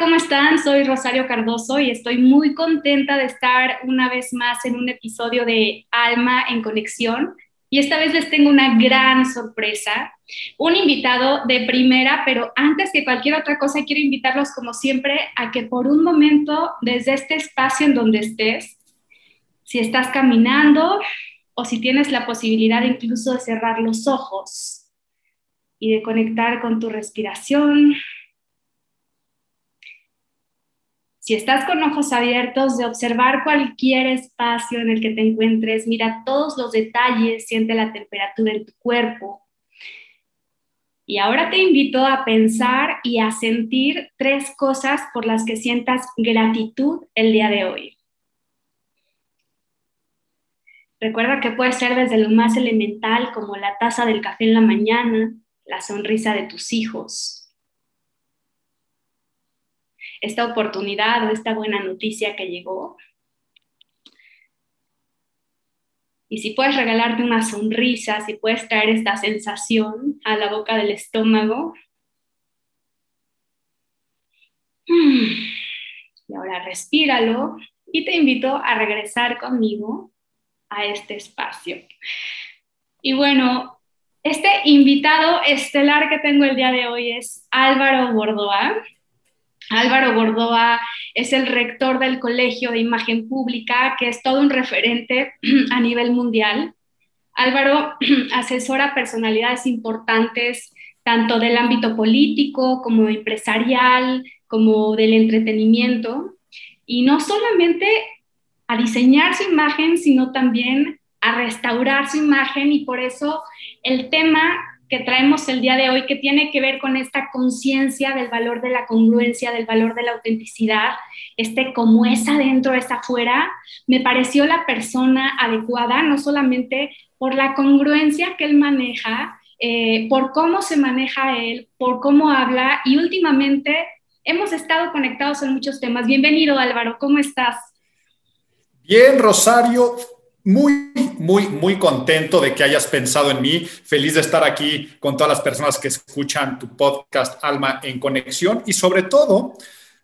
¿cómo están? Soy Rosario Cardoso y estoy muy contenta de estar una vez más en un episodio de Alma en Conexión. Y esta vez les tengo una gran sorpresa, un invitado de primera, pero antes que cualquier otra cosa quiero invitarlos como siempre a que por un momento desde este espacio en donde estés, si estás caminando o si tienes la posibilidad incluso de cerrar los ojos y de conectar con tu respiración, Si estás con ojos abiertos, de observar cualquier espacio en el que te encuentres, mira todos los detalles, siente la temperatura en tu cuerpo. Y ahora te invito a pensar y a sentir tres cosas por las que sientas gratitud el día de hoy. Recuerda que puede ser desde lo más elemental como la taza del café en la mañana, la sonrisa de tus hijos, esta oportunidad o esta buena noticia que llegó. Y si puedes regalarte una sonrisa, si puedes traer esta sensación a la boca del estómago. Y ahora respíralo y te invito a regresar conmigo a este espacio. Y bueno, este invitado estelar que tengo el día de hoy es Álvaro Bordoa. Álvaro Gordoa es el rector del Colegio de Imagen Pública, que es todo un referente a nivel mundial. Álvaro asesora personalidades importantes tanto del ámbito político como empresarial, como del entretenimiento, y no solamente a diseñar su imagen, sino también a restaurar su imagen, y por eso el tema que traemos el día de hoy, que tiene que ver con esta conciencia del valor de la congruencia, del valor de la autenticidad, este como es adentro, es afuera, me pareció la persona adecuada, no solamente por la congruencia que él maneja, eh, por cómo se maneja él, por cómo habla y últimamente hemos estado conectados en muchos temas. Bienvenido Álvaro, ¿cómo estás? Bien, Rosario, muy, muy, muy contento de que hayas pensado en mí. Feliz de estar aquí con todas las personas que escuchan tu podcast Alma en Conexión y sobre todo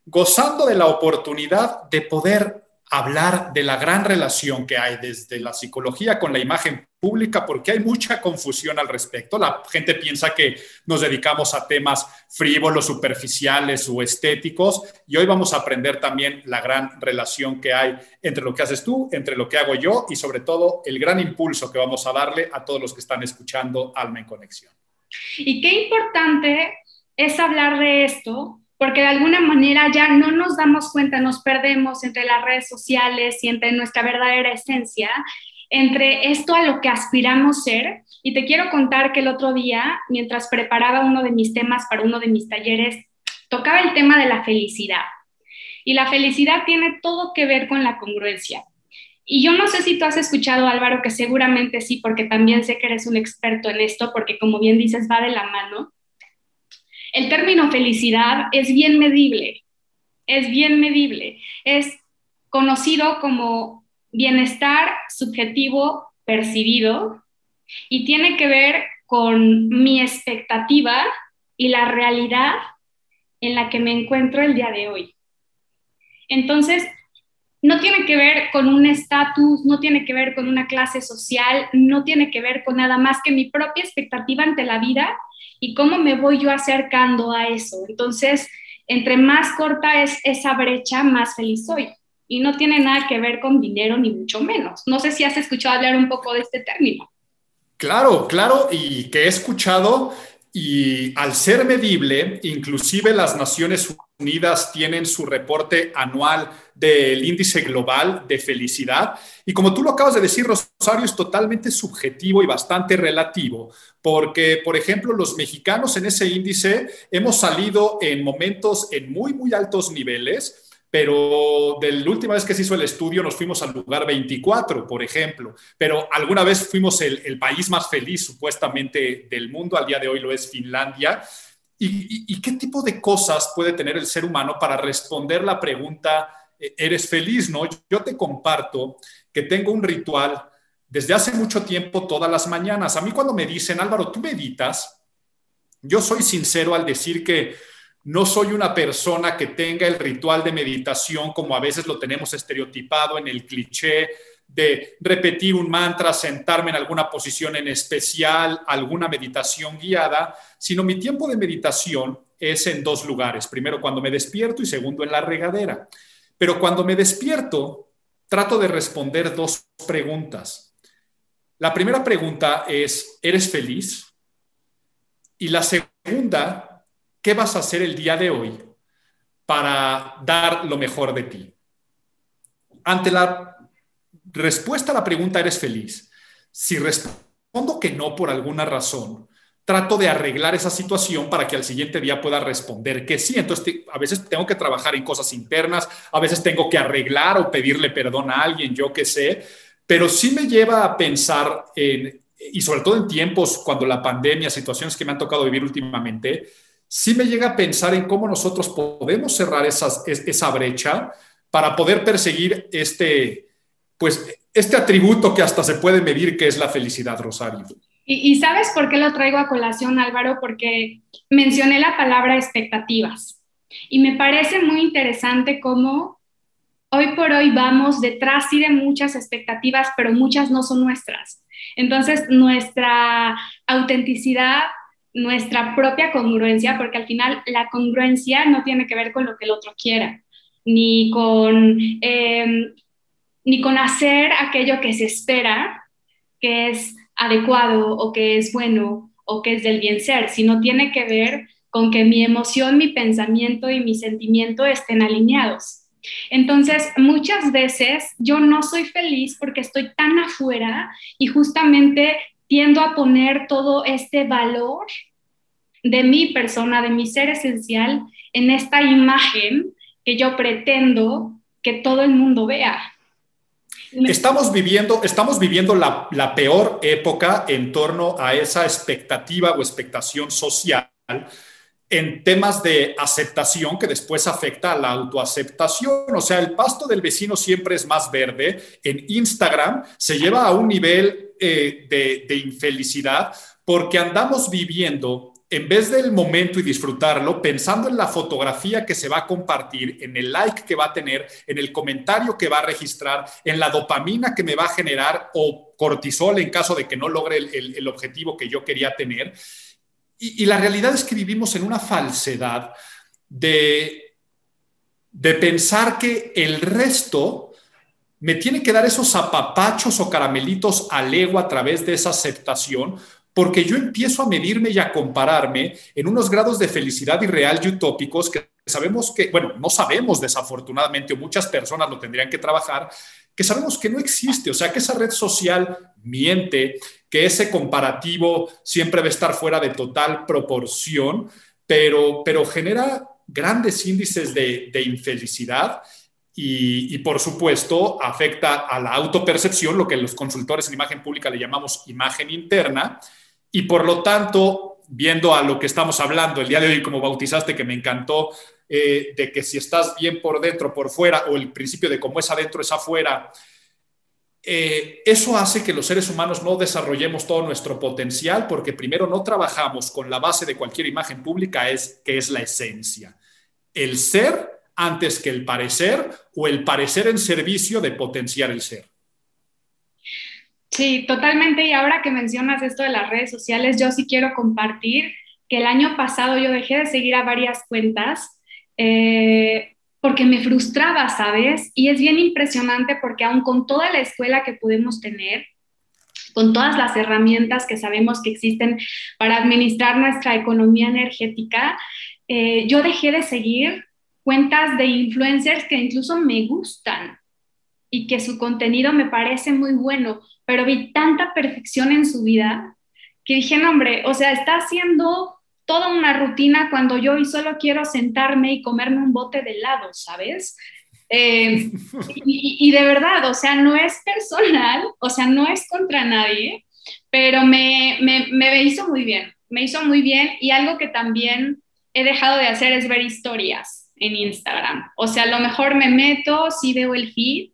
gozando de la oportunidad de poder hablar de la gran relación que hay desde la psicología con la imagen pública, porque hay mucha confusión al respecto. La gente piensa que nos dedicamos a temas frívolos, superficiales o estéticos, y hoy vamos a aprender también la gran relación que hay entre lo que haces tú, entre lo que hago yo y sobre todo el gran impulso que vamos a darle a todos los que están escuchando Alma en Conexión. Y qué importante es hablar de esto porque de alguna manera ya no nos damos cuenta, nos perdemos entre las redes sociales y entre nuestra verdadera esencia, entre esto a lo que aspiramos ser. Y te quiero contar que el otro día, mientras preparaba uno de mis temas para uno de mis talleres, tocaba el tema de la felicidad. Y la felicidad tiene todo que ver con la congruencia. Y yo no sé si tú has escuchado, Álvaro, que seguramente sí, porque también sé que eres un experto en esto, porque como bien dices, va de la mano el término felicidad es bien medible, es bien medible, es conocido como bienestar subjetivo percibido y tiene que ver con mi expectativa y la realidad en la que me encuentro el día de hoy. Entonces, no tiene que ver con un estatus, no tiene que ver con una clase social, no tiene que ver con nada más que mi propia expectativa ante la vida y cómo me voy yo acercando a eso. Entonces, entre más corta es esa brecha, más feliz soy. Y no tiene nada que ver con dinero, ni mucho menos. No sé si has escuchado hablar un poco de este término. Claro, claro, y que he escuchado y al ser medible, inclusive las Naciones Unidas tienen su reporte anual del índice global de felicidad. Y como tú lo acabas de decir, Rosario, es totalmente subjetivo y bastante relativo, porque, por ejemplo, los mexicanos en ese índice hemos salido en momentos en muy, muy altos niveles pero de la última vez que se hizo el estudio nos fuimos al lugar 24, por ejemplo, pero alguna vez fuimos el, país más feliz supuestamente del mundo, al día de hoy lo es Finlandia. ¿Y, qué tipo de cosas puede tener el ser humano para responder la pregunta, eh, ¿eres feliz? No, yo te comparto que tengo un ritual desde hace mucho tiempo todas las mañanas. A mí cuando me dicen, Álvaro, ¿tú meditas? Yo soy sincero al decir que no soy una persona que tenga el ritual de meditación como a veces lo tenemos estereotipado en el cliché de repetir un mantra, sentarme en alguna posición en especial, alguna meditación guiada, sino mi tiempo de meditación es en dos lugares. Primero cuando me despierto y segundo en la regadera. Pero cuando me despierto, trato de responder dos preguntas. La primera pregunta es, ¿eres feliz? Y la segunda, ¿qué vas a hacer el día de hoy para dar lo mejor de ti? Ante la respuesta a la pregunta, ¿eres feliz? Si respondo que no por alguna razón, trato de arreglar esa situación para que al siguiente día pueda responder que sí. Entonces, a veces tengo que trabajar en cosas internas, a veces tengo que arreglar o pedirle perdón a alguien, yo qué sé, pero sí me lleva a pensar en, y sobre todo en tiempos cuando la pandemia, situaciones que me han tocado vivir últimamente, sí me llega a pensar en cómo nosotros podemos cerrar esa brecha para poder perseguir este, pues este atributo que hasta se puede medir que es la felicidad, Rosario. Y, sabes por qué lo traigo a colación, Álvaro, porque mencioné la palabra expectativas. Y me parece muy interesante cómo hoy por hoy vamos detrás sí de muchas expectativas, pero muchas no son nuestras. Entonces, nuestra autenticidad, nuestra propia congruencia, porque al final la congruencia no tiene que ver con lo que el otro quiera, ni con eh, ni con hacer aquello que se espera, que es adecuado o que es bueno o que es del bien ser, sino tiene que ver con que mi emoción, mi pensamiento y mi sentimiento estén alineados. Entonces, muchas veces yo no soy feliz porque estoy tan afuera y justamente tiendo a poner todo este valor de mi persona, de mi ser esencial, en esta imagen que yo pretendo que todo el mundo vea. Estamos viviendo, estamos viviendo la, la, peor época en torno a esa expectativa o expectación social en temas de aceptación que después afecta a la autoaceptación. O sea, el pasto del vecino siempre es más verde. En Instagram se lleva a un nivel eh, de, infelicidad porque andamos viviendo en vez del momento y disfrutarlo, pensando en la fotografía que se va a compartir, en el like que va a tener, en el comentario que va a registrar, en la dopamina que me va a generar o cortisol en caso de que no logre el, objetivo que yo quería tener. Y, y, la realidad es que vivimos en una falsedad de, de pensar que el resto me tiene que dar esos apapachos o caramelitos al ego a través de esa aceptación, porque yo empiezo a medirme y a compararme en unos grados de felicidad irreal y utópicos que sabemos que, bueno, no sabemos desafortunadamente, o muchas personas lo tendrían que trabajar, que sabemos que no existe, o sea, que esa red social miente, que ese comparativo siempre debe estar fuera de total proporción, pero, pero genera grandes índices de, infelicidad y, por supuesto afecta a la autopercepción, lo que los consultores en imagen pública le llamamos imagen interna, y por lo tanto, viendo a lo que estamos hablando el día de hoy, como bautizaste, que me encantó, eh, de que si estás bien por dentro, por fuera, o el principio de cómo es adentro, es afuera, eh, eso hace que los seres humanos no desarrollemos todo nuestro potencial porque primero no trabajamos con la base de cualquier imagen pública, es, que es la esencia. El ser antes que el parecer o el parecer en servicio de potenciar el ser. Sí, totalmente. Y ahora que mencionas esto de las redes sociales, yo sí quiero compartir que el año pasado yo dejé de seguir a varias cuentas eh, porque me frustraba, ¿sabes? Y es bien impresionante porque aún con toda la escuela que podemos tener, con todas las herramientas que sabemos que existen para administrar nuestra economía energética, eh, yo dejé de seguir cuentas de influencers que incluso me gustan y que su contenido me parece muy bueno, pero vi tanta perfección en su vida que dije, no, hombre, o sea, está haciendo toda una rutina cuando yo hoy solo quiero sentarme y comerme un bote de helado, ¿sabes? Eh, y, de verdad, o sea, no es personal, o sea, no es contra nadie, pero me, me, me hizo muy bien, me hizo muy bien y algo que también he dejado de hacer es ver historias en Instagram. O sea, a lo mejor me meto, sí veo el feed,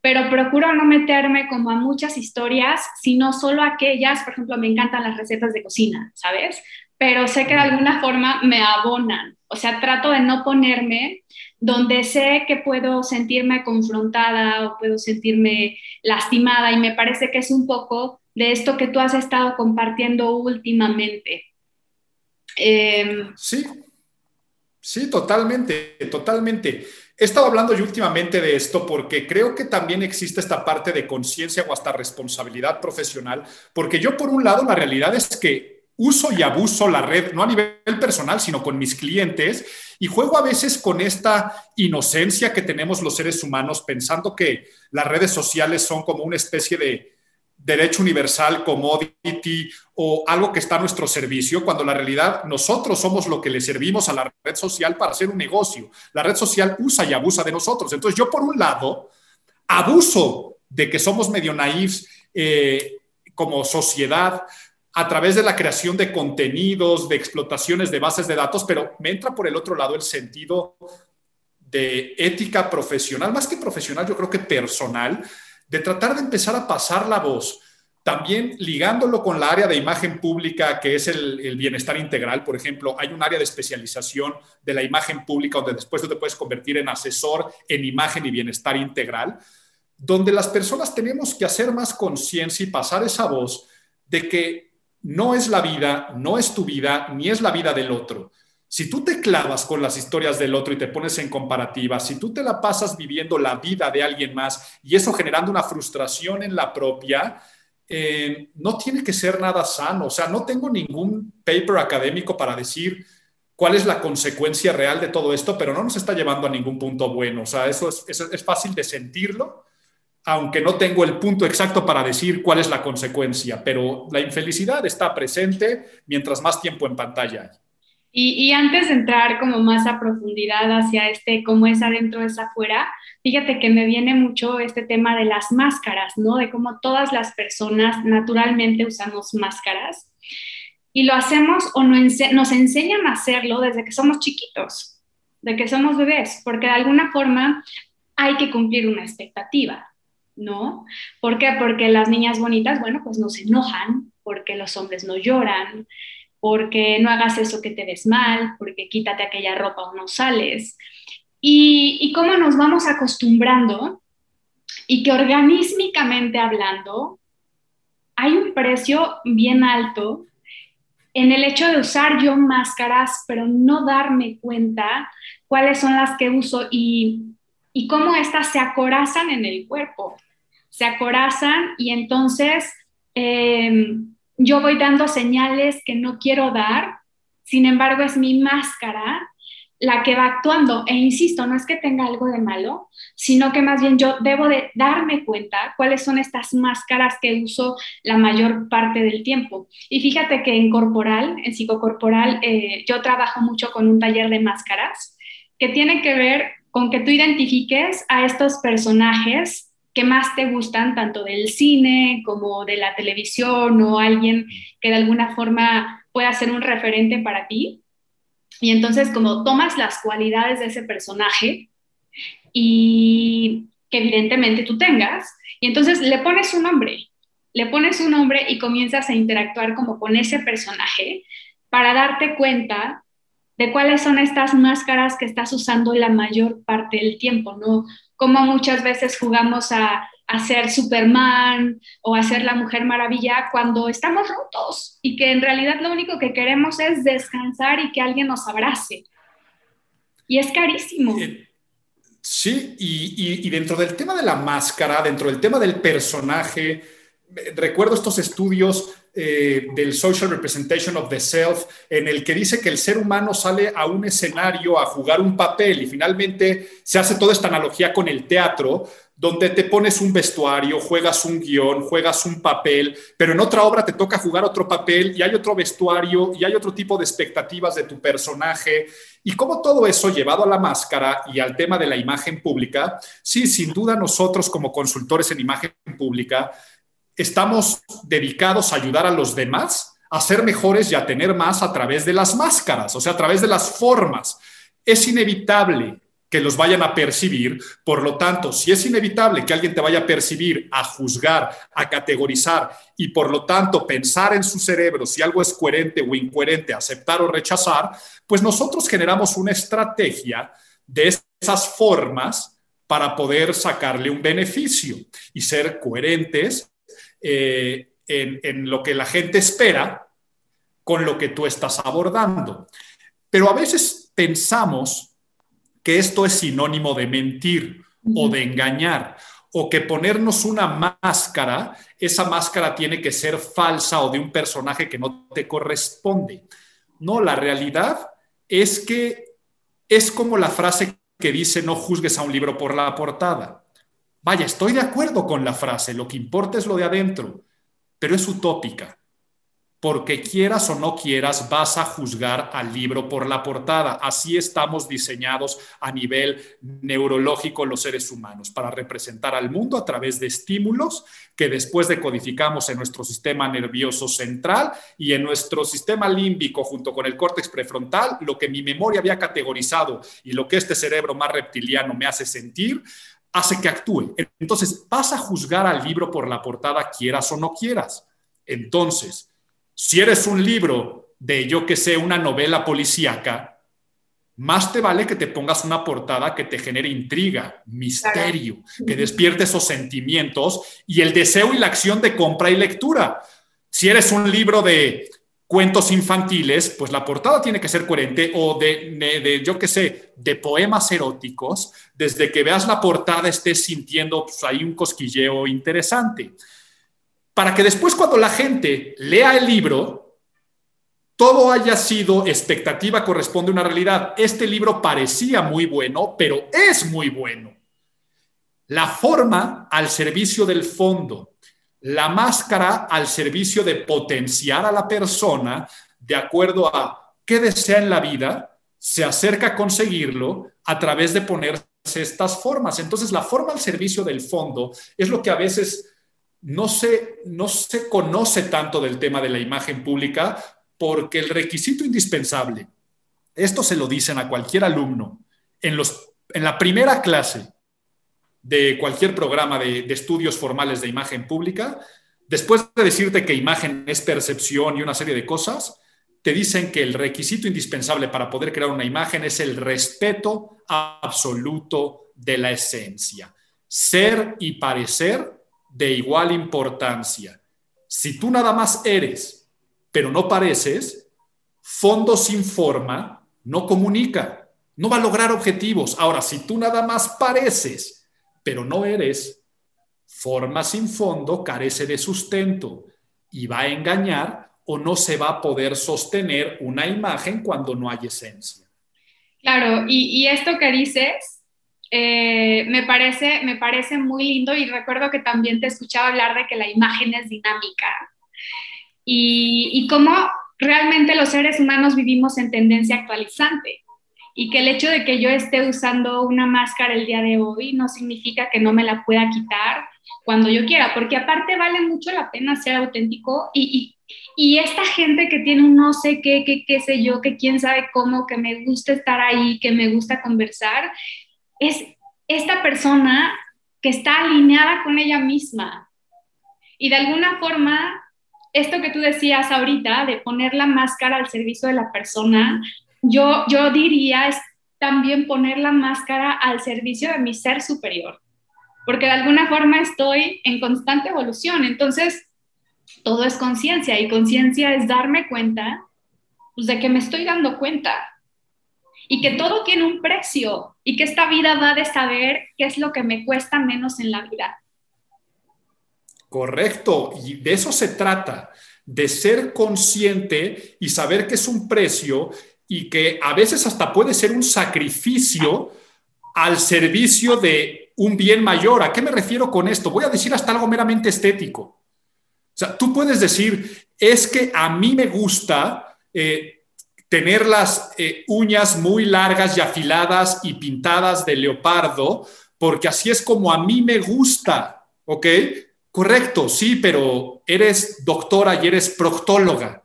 pero procuro no meterme como a muchas historias, sino solo aquellas, por ejemplo, me encantan las recetas de cocina, ¿sabes? pero sé que de alguna forma me abonan. O sea, trato de no ponerme donde sé que puedo sentirme confrontada o puedo sentirme lastimada y me parece que es un poco de esto que tú has estado compartiendo últimamente. Em, sí, sí, totalmente, totalmente. He estado hablando yo últimamente de esto porque creo que también existe esta parte de conciencia o hasta responsabilidad profesional, porque yo por un lado la realidad es que uso y abuso la red, no a nivel personal, sino con mis clientes, y juego a veces con esta inocencia que tenemos los seres humanos, pensando que las redes sociales son como una especie de derecho universal, commodity o algo que está a nuestro servicio, cuando la realidad nosotros somos lo que le servimos a la red social para hacer un negocio. La red social usa y abusa de nosotros. Entonces yo por un lado abuso de que somos medio naifs eh, como sociedad, a través de la creación de contenidos, de explotaciones de bases de datos, pero me entra por el otro lado el sentido de ética profesional, más que profesional, yo creo que personal, de tratar de empezar a pasar la voz, también ligándolo con la área de imagen pública, que es el, bienestar integral, por ejemplo, hay un área de especialización de la imagen pública donde después tú te puedes convertir en asesor en imagen y bienestar integral, donde las personas tenemos que hacer más conciencia y pasar esa voz de que no es la vida, no es tu vida, ni es la vida del otro. Si tú te clavas con las historias del otro y te pones en comparativa, si tú te la pasas viviendo la vida de alguien más y eso generando una frustración en la propia, eh, no tiene que ser nada sano. O sea, no tengo ningún paper académico para decir cuál es la consecuencia real de todo esto, pero no nos está llevando a ningún punto bueno. O sea, eso es fácil de sentirlo aunque no tengo el punto exacto para decir cuál es la consecuencia, pero la infelicidad está presente mientras más tiempo en pantalla hay. Y, antes de entrar como más a profundidad hacia este cómo es adentro es afuera, fíjate que me viene mucho este tema de las máscaras, ¿no? De cómo todas las personas naturalmente usamos máscaras y lo hacemos o nos enseñan a hacerlo desde que somos chiquitos, de que somos bebés, porque de alguna forma hay que cumplir una expectativa. ¿no? ¿Por qué? Porque las niñas bonitas, bueno, pues no se enojan, porque los hombres no lloran, porque no hagas eso que te ves mal, porque quítate aquella ropa o no sales. Y, y cómo nos vamos acostumbrando y que organísmicamente hablando, hay un precio bien alto en el hecho de usar yo máscaras, pero no darme cuenta cuáles son las que uso y, y cómo éstas se acorazan en el cuerpo se acorazan y entonces em, yo voy dando señales que no quiero dar, sin embargo es mi máscara la que va actuando. E insisto, no es que tenga algo de malo, sino que más bien yo debo de darme cuenta cuáles son estas máscaras que uso la mayor parte del tiempo. Y fíjate que en corporal, en psicocorporal, eh, yo trabajo mucho con un taller de máscaras que tiene que ver con que tú identifiques a estos personajes que más te gustan, tanto del cine como de la televisión o alguien que de alguna forma pueda ser un referente para ti. Y entonces como tomas las cualidades de ese personaje y que evidentemente tú tengas, y entonces le pones un nombre, le pones un nombre y comienzas a interactuar como con ese personaje para darte cuenta de cuáles son estas máscaras que estás usando la mayor parte del tiempo, ¿no? Como muchas veces jugamos a, a ser Superman o a ser la Mujer Maravilla cuando estamos rotos y que en realidad lo único que queremos es descansar y que alguien nos abrace. Y es carísimo. Eh, sí, y, y, dentro del tema de la máscara, dentro del tema del personaje, recuerdo estos estudios eh, del Social Representation of the Self, en el que dice que el ser humano sale a un escenario a jugar un papel y finalmente se hace toda esta analogía con el teatro, donde te pones un vestuario, juegas un guion, juegas un papel, pero en otra obra te toca jugar otro papel y hay otro vestuario y hay otro tipo de expectativas de tu personaje. Y como todo eso llevado a la máscara y al tema de la imagen pública, sí, sin duda nosotros como consultores en imagen pública estamos dedicados a ayudar a los demás a ser mejores y a tener más a través de las máscaras, o sea, a través de las formas. Es inevitable que los vayan a percibir. Por lo tanto, si es inevitable que alguien te vaya a percibir, a juzgar, a categorizar y por lo tanto pensar en su cerebro si algo es coherente o incoherente, aceptar o rechazar, pues nosotros generamos una estrategia de esas formas para poder sacarle un beneficio y ser coherentes eh, en, en lo que la gente espera con lo que tú estás abordando. Pero a veces pensamos que esto es sinónimo de mentir o de engañar, o que ponernos una máscara, esa máscara tiene que ser falsa o de un personaje que no te corresponde. No, la realidad es que es como la frase que dice no juzgues a un libro por la portada. Vaya, estoy de acuerdo con la frase, lo que importa es lo de adentro, pero es utópica porque quieras o no quieras, vas a juzgar al libro por la portada. Así estamos diseñados a nivel neurológico los seres humanos, para representar al mundo a través de estímulos que después decodificamos en nuestro sistema nervioso central y en nuestro sistema límbico junto con el córtex prefrontal, lo que mi memoria había categorizado y lo que este cerebro más reptiliano me hace sentir, hace que actúe. Entonces, vas a juzgar al libro por la portada, quieras o no quieras. Entonces, si eres un libro de, yo que sé, una novela policíaca, más te vale que te pongas una portada que te genere intriga, misterio, que despierte esos sentimientos y el deseo y la acción de compra y lectura. Si eres un libro de cuentos infantiles, pues la portada tiene que ser coherente o de, yo que sé, de poemas eróticos, desde que veas la portada estés sintiendo pues, ahí un cosquilleo interesante para que después cuando la gente lea el libro, todo haya sido expectativa, corresponde a una realidad. Este libro parecía muy bueno, pero es muy bueno. La forma al servicio del fondo, la máscara al servicio de potenciar a la persona de acuerdo a qué desea en la vida, se acerca a conseguirlo a través de ponerse estas formas. Entonces, la forma al servicio del fondo es lo que a veces no se, no se conoce tanto del tema de la imagen pública porque el requisito indispensable, esto se lo dicen a cualquier alumno en, los, en la primera clase de cualquier programa de, estudios formales de imagen pública, después de decirte que imagen es percepción y una serie de cosas, te dicen que el requisito indispensable para poder crear una imagen es el respeto absoluto de la esencia. Ser y parecer de igual importancia. Si tú nada más eres, pero no pareces, fondo sin forma no comunica, no va a lograr objetivos. Ahora, si tú nada más pareces, pero no eres, forma sin fondo carece de sustento y va a engañar o no se va a poder sostener una imagen cuando no hay esencia. Claro, y, esto que dices eh, me, parece, me parece muy lindo y recuerdo que también te escuchaba hablar de que la imagen es dinámica y cómo realmente los seres humanos vivimos en tendencia actualizante y que el hecho de que yo esté usando una máscara el día de hoy no significa que no me la pueda quitar cuando yo quiera, porque aparte vale mucho la pena ser auténtico y, y, y esta gente que tiene un no sé qué, qué, qué sé yo, que quién sabe cómo, que me gusta estar ahí, que me gusta conversar, es esta persona que está alineada con ella misma. Y de alguna forma, esto que tú decías ahorita, de poner la máscara al servicio de la persona, yo, yo diría es también poner la máscara al servicio de mi ser superior, porque de alguna forma estoy en constante evolución. Entonces, todo es conciencia y conciencia es darme cuenta pues, de que me estoy dando cuenta y que todo tiene un precio y que esta vida va de saber qué es lo que me cuesta menos en la vida. Correcto, y de eso se trata, de ser consciente y saber que es un precio y que a veces hasta puede ser un sacrificio al servicio de un bien mayor. ¿A qué me refiero con esto? Voy a decir hasta algo meramente estético. O sea, tú puedes decir, es que a mí me gusta eh, tener las eh, uñas muy largas y afiladas y pintadas de leopardo, porque así es como a mí me gusta, ¿ok? Correcto, sí, pero eres doctora y eres proctóloga.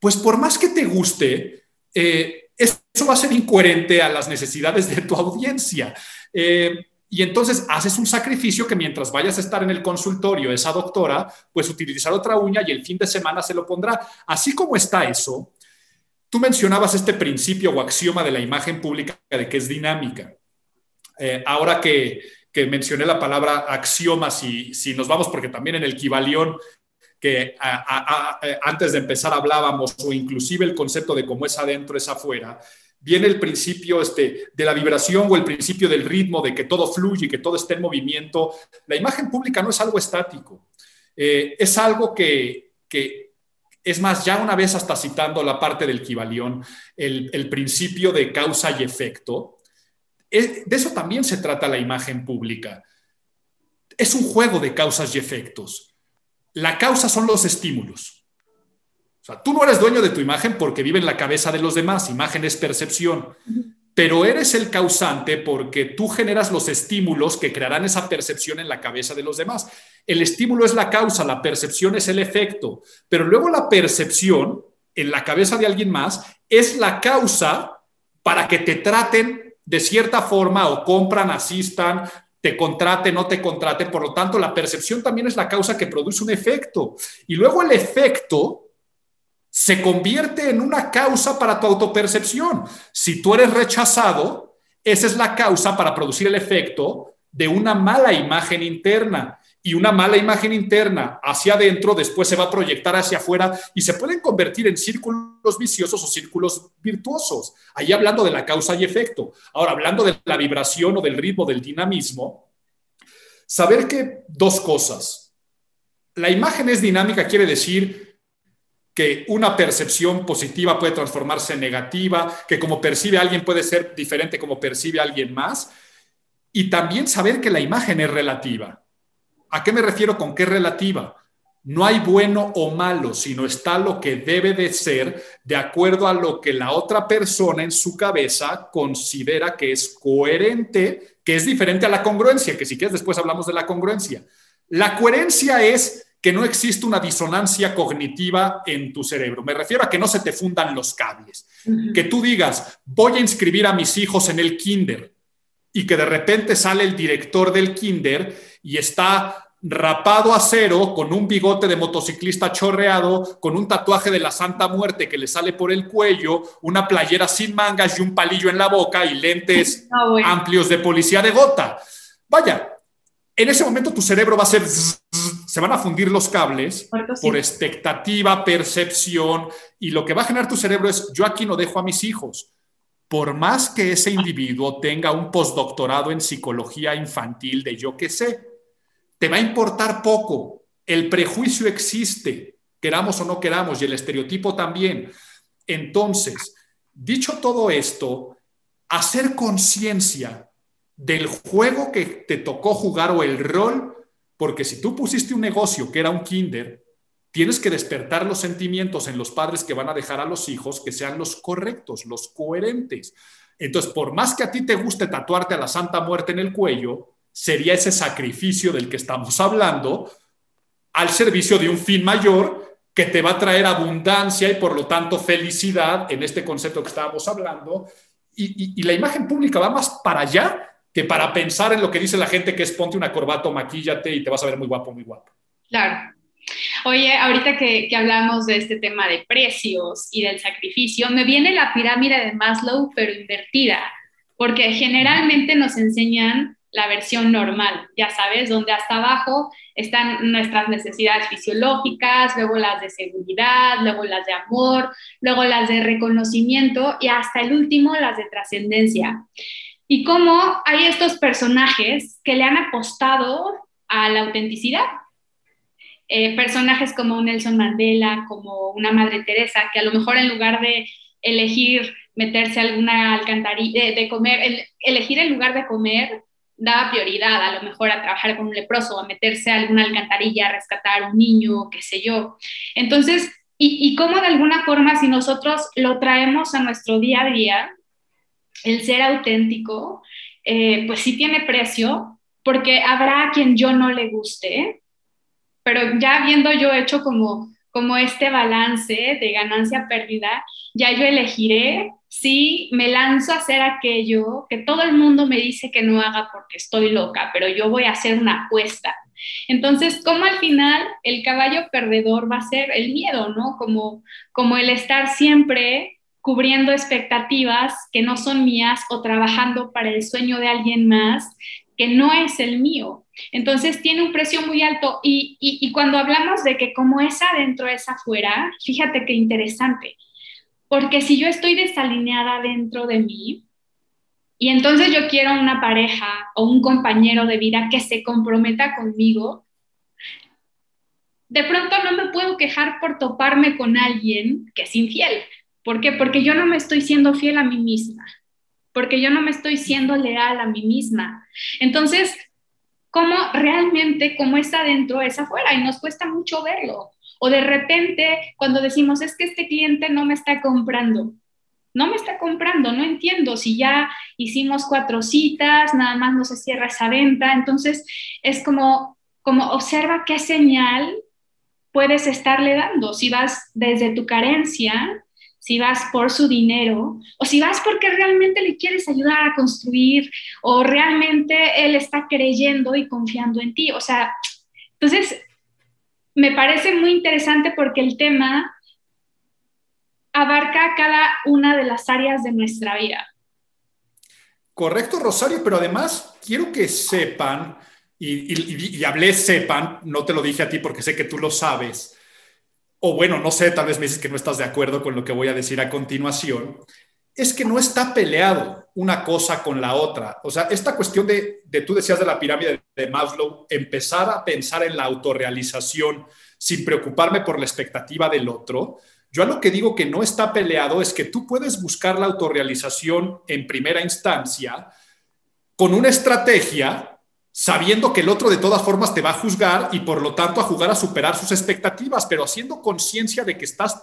Pues por más que te guste, eh, eso va a ser incoherente a las necesidades de tu audiencia. Eh, y entonces haces un sacrificio que mientras vayas a estar en el consultorio, esa doctora, pues utilizar otra uña y el fin de semana se lo pondrá. Así como está eso, tú mencionabas este principio o axioma de la imagen pública de que es dinámica. Eh, ahora que, mencioné la palabra axioma, si, si nos vamos, porque también en el Kibalión que antes de empezar hablábamos, o inclusive el concepto de cómo es adentro, es afuera, viene el principio este, de la vibración o el principio del ritmo, de que todo fluye, que todo esté en movimiento. La imagen pública no es algo estático, eh, es algo que, es más, ya una vez hasta citando la parte del Kibalión, el, el principio de causa y efecto, de eso también se trata la imagen pública. Es un juego de causas y efectos. La causa son los estímulos. O sea, tú no eres dueño de tu imagen porque vive en la cabeza de los demás, imagen es percepción, pero eres el causante porque tú generas los estímulos que crearán esa percepción en la cabeza de los demás. El estímulo es la causa, la percepción es el efecto, pero luego la percepción en la cabeza de alguien más es la causa para que te traten de cierta forma o compran, asistan, te contraten, no te contraten. Por lo tanto, la percepción también es la causa que produce un efecto. Y luego el efecto se convierte en una causa para tu autopercepción. Si tú eres rechazado, esa es la causa para producir el efecto de una mala imagen interna. Y una mala imagen interna hacia adentro después se va a proyectar hacia afuera y se pueden convertir en círculos viciosos o círculos virtuosos. Ahí hablando de la causa y efecto. Ahora, hablando de la vibración o del ritmo, del dinamismo, saber que dos cosas. La imagen es dinámica, quiere decir que una percepción positiva puede transformarse en negativa, que como percibe alguien puede ser diferente como percibe alguien más, y también saber que la imagen es relativa. ¿A qué me refiero con qué relativa? No hay bueno o malo, sino está lo que debe de ser de acuerdo a lo que la otra persona en su cabeza considera que es coherente, que es diferente a la congruencia, que si quieres después hablamos de la congruencia. La coherencia es que no existe una disonancia cognitiva en tu cerebro. Me refiero a que no se te fundan los cables. Que tú digas, voy a inscribir a mis hijos en el kinder y que de repente sale el director del kinder y está rapado a cero, con un bigote de motociclista chorreado, con un tatuaje de la Santa Muerte que le sale por el cuello, una playera sin mangas y un palillo en la boca y lentes ah, amplios de policía de gota. Vaya, en ese momento tu cerebro va a ser se van a fundir los cables por expectativa, percepción, y lo que va a generar tu cerebro es, yo aquí no dejo a mis hijos. Por más que ese individuo tenga un postdoctorado en psicología infantil de yo qué sé, te va a importar poco. El prejuicio existe, queramos o no queramos, y el estereotipo también. Entonces, dicho todo esto, hacer conciencia del juego que te tocó jugar o el rol porque si tú pusiste un negocio que era un kinder, tienes que despertar los sentimientos en los padres que van a dejar a los hijos que sean los correctos, los coherentes. Entonces, por más que a ti te guste tatuarte a la Santa Muerte en el cuello, sería ese sacrificio del que estamos hablando al servicio de un fin mayor que te va a traer abundancia y por lo tanto felicidad en este concepto que estábamos hablando. Y, y la imagen pública va más para allá que para pensar en lo que dice la gente que es ponte una corbata o maquíllate y te vas a ver muy guapo, muy guapo. Claro. Oye, ahorita que, que, hablamos de este tema de precios y del sacrificio, me viene la pirámide de Maslow, pero invertida, porque generalmente nos enseñan la versión normal, ya sabes, donde hasta abajo están nuestras necesidades fisiológicas, luego las de seguridad, luego las de amor, luego las de reconocimiento y hasta el último las de trascendencia y cómo hay estos personajes que le han apostado a la autenticidad. Eh, personajes como Nelson Mandela, como una Madre Teresa, que a lo mejor en lugar de elegir meterse alguna alcantarilla, de, comer, elegir en lugar de comer, daba prioridad a lo mejor a trabajar con un leproso, a meterse a alguna alcantarilla, a rescatar un niño, qué sé yo. Entonces, y, y cómo de alguna forma si nosotros lo traemos a nuestro día a día, el ser auténtico, eh, pues sí tiene precio, porque habrá a quien yo no le guste, pero ya habiendo yo hecho como, como este balance de ganancia-pérdida, ya yo elegiré si me lanzo a hacer aquello que todo el mundo me dice que no haga porque estoy loca, pero yo voy a hacer una apuesta. Entonces, como al final el caballo perdedor va a ser el miedo, ¿no? Como, como el estar siempre cubriendo expectativas que no son mías o trabajando para el sueño de alguien más que no es el mío. Entonces tiene un precio muy alto y, y, cuando hablamos de que como es adentro es afuera, fíjate qué interesante, porque si yo estoy desalineada dentro de mí y entonces yo quiero una pareja o un compañero de vida que se comprometa conmigo, de pronto no me puedo quejar por toparme con alguien que es infiel. ¿Por qué? Porque yo no me estoy siendo fiel a mí misma, porque yo no me estoy siendo leal a mí misma. Entonces, ¿cómo realmente, cómo es adentro, es afuera? Y nos cuesta mucho verlo. O de repente, cuando decimos, es que este cliente no me está comprando, no me está comprando, no entiendo si ya hicimos cuatro citas, nada más no se cierra esa venta. Entonces, es como, como observa qué señal puedes estarle dando. Si vas desde tu carencia, si vas por su dinero o si vas porque realmente le quieres ayudar a construir o realmente él está creyendo y confiando en ti. O sea, entonces me parece muy interesante porque el tema abarca cada una de las áreas de nuestra vida. Correcto, Rosario, pero además quiero que sepan, y, hablé sepan, no te lo dije a ti porque sé que tú lo sabes, o bueno, no sé, tal vez me dices que no estás de acuerdo con lo que voy a decir a continuación, es que no está peleado una cosa con la otra. O sea, esta cuestión de, de tú decías de la pirámide de Maslow, empezar a pensar en la autorrealización sin preocuparme por la expectativa del otro, yo a lo que digo que no está peleado es que tú puedes buscar la autorrealización en primera instancia con una estrategia sabiendo que el otro de todas formas te va a juzgar y por lo tanto a jugar a superar sus expectativas, pero haciendo conciencia de que estás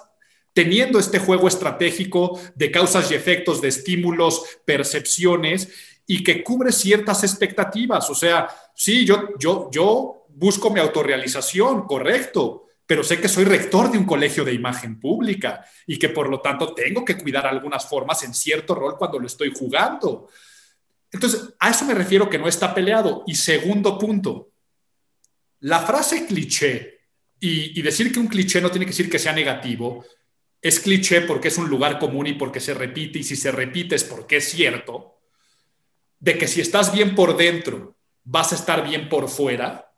teniendo este juego estratégico de causas y efectos, de estímulos, percepciones y que cubre ciertas expectativas. O sea, sí, yo, yo, yo busco mi autorrealización, correcto, pero sé que soy rector de un colegio de imagen pública y que por lo tanto tengo que cuidar algunas formas en cierto rol cuando lo estoy jugando. Entonces, a eso me refiero que no está peleado. Y segundo punto, la frase cliché y, decir que un cliché no tiene que decir que sea negativo, es cliché porque es un lugar común y porque se repite y si se repite es porque es cierto, de que si estás bien por dentro, vas a estar bien por fuera,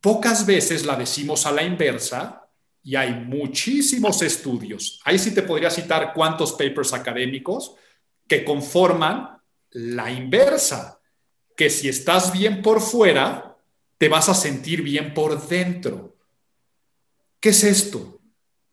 pocas veces la decimos a la inversa y hay muchísimos estudios. Ahí sí te podría citar cuántos papers académicos que conforman la inversa, que si estás bien por fuera, te vas a sentir bien por dentro. ¿Qué es esto?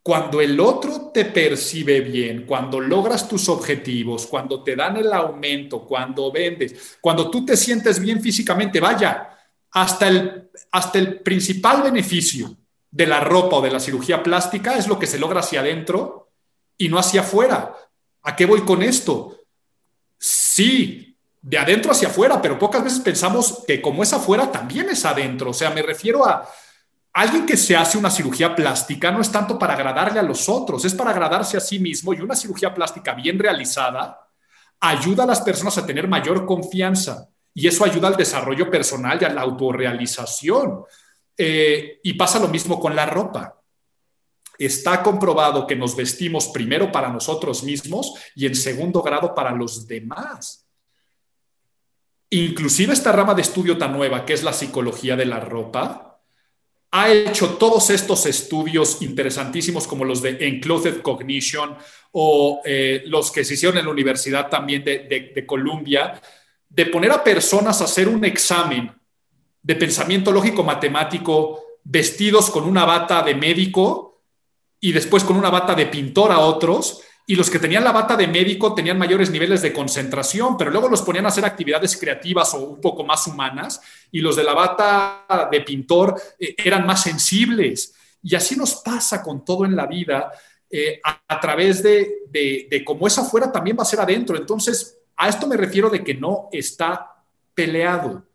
Cuando el otro te percibe bien, cuando logras tus objetivos, cuando te dan el aumento, cuando vendes, cuando tú te sientes bien físicamente, vaya, hasta el, hasta el principal beneficio de la ropa o de la cirugía plástica es lo que se logra hacia adentro y no hacia afuera. ¿A qué voy con esto? sí, de adentro hacia afuera, pero pocas veces pensamos que como es afuera, también es adentro. O sea, me refiero a alguien que se hace una cirugía plástica no es tanto para agradarle a los otros, es para agradarse a sí mismo y una cirugía plástica bien realizada ayuda a las personas a tener mayor confianza y eso ayuda al desarrollo personal y a la autorrealización. Eh, y pasa lo mismo con la ropa está comprobado que nos vestimos primero para nosotros mismos y en segundo grado para los demás. Inclusive esta rama de estudio tan nueva que es la psicología de la ropa, ha hecho todos estos estudios interesantísimos como los de Enclothed Cognition o eh, los que se hicieron en la Universidad también de Columbia, de poner a personas a hacer un examen de pensamiento lógico matemático vestidos con una bata de médico y después con una bata de pintor a otros, y los que tenían la bata de médico tenían mayores niveles de concentración, pero luego los ponían a hacer actividades creativas o un poco más humanas, y los de la bata de pintor eh, eran más sensibles. Y así nos pasa con todo en la vida, eh, a, través de, de, de cómo es afuera también va a ser adentro. Entonces, a esto me refiero de que no está peleado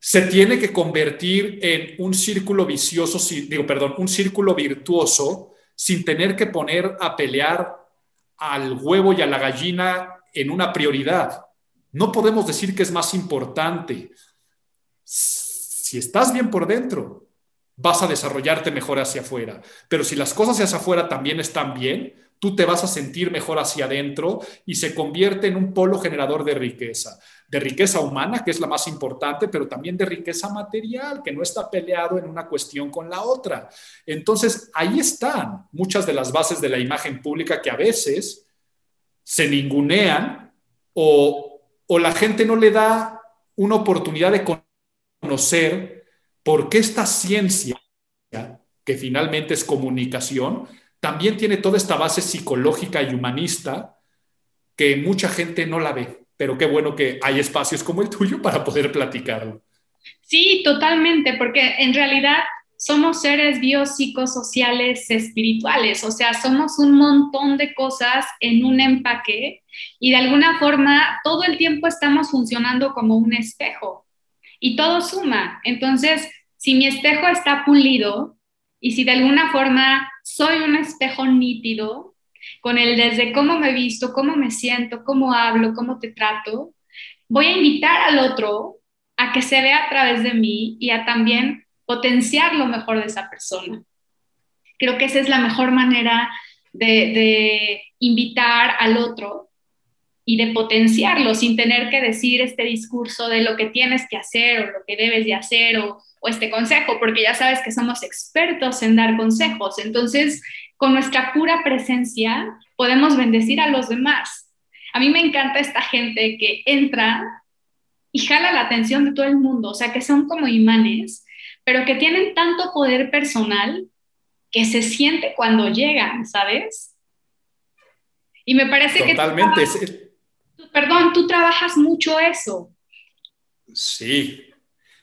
se tiene que convertir en un círculo vicioso, digo, perdón, un círculo virtuoso sin tener que poner a pelear al huevo y a la gallina en una prioridad. No podemos decir que es más importante. Si estás bien por dentro, vas a desarrollarte mejor hacia afuera. Pero si las cosas hacia afuera también están bien, tú te vas a sentir mejor hacia adentro y se convierte en un polo generador de riqueza, de riqueza humana, que es la más importante, pero también de riqueza material, que no está peleado en una cuestión con la otra. Entonces, ahí están muchas de las bases de la imagen pública que a veces se ningunean o, o la gente no le da una oportunidad de conocer por qué esta ciencia, que finalmente es comunicación, también tiene toda esta base psicológica y humanista que mucha gente no la ve, pero qué bueno que hay espacios como el tuyo para poder platicarlo. Sí, totalmente, porque en realidad somos seres biopsicosociales espirituales, o sea, somos un montón de cosas en un empaque y de alguna forma todo el tiempo estamos funcionando como un espejo y todo suma. Entonces, si mi espejo está pulido y si de alguna forma soy un espejo nítido, con el desde cómo me visto, cómo me siento, cómo hablo, cómo te trato, voy a invitar al otro a que se vea a través de mí y a también potenciar lo mejor de esa persona. Creo que esa es la mejor manera de, de invitar al otro y de potenciarlo sin tener que decir este discurso de lo que tienes que hacer o lo que debes de hacer o o este consejo, porque ya sabes que somos expertos en dar consejos. Entonces, con nuestra pura presencia podemos bendecir a los demás. A mí me encanta esta gente que entra y jala la atención de todo el mundo, o sea, que son como imanes, pero que tienen tanto poder personal que se siente cuando llegan, ¿sabes? Y me parece que... Totalmente. perdón, tú trabajas mucho eso. Sí,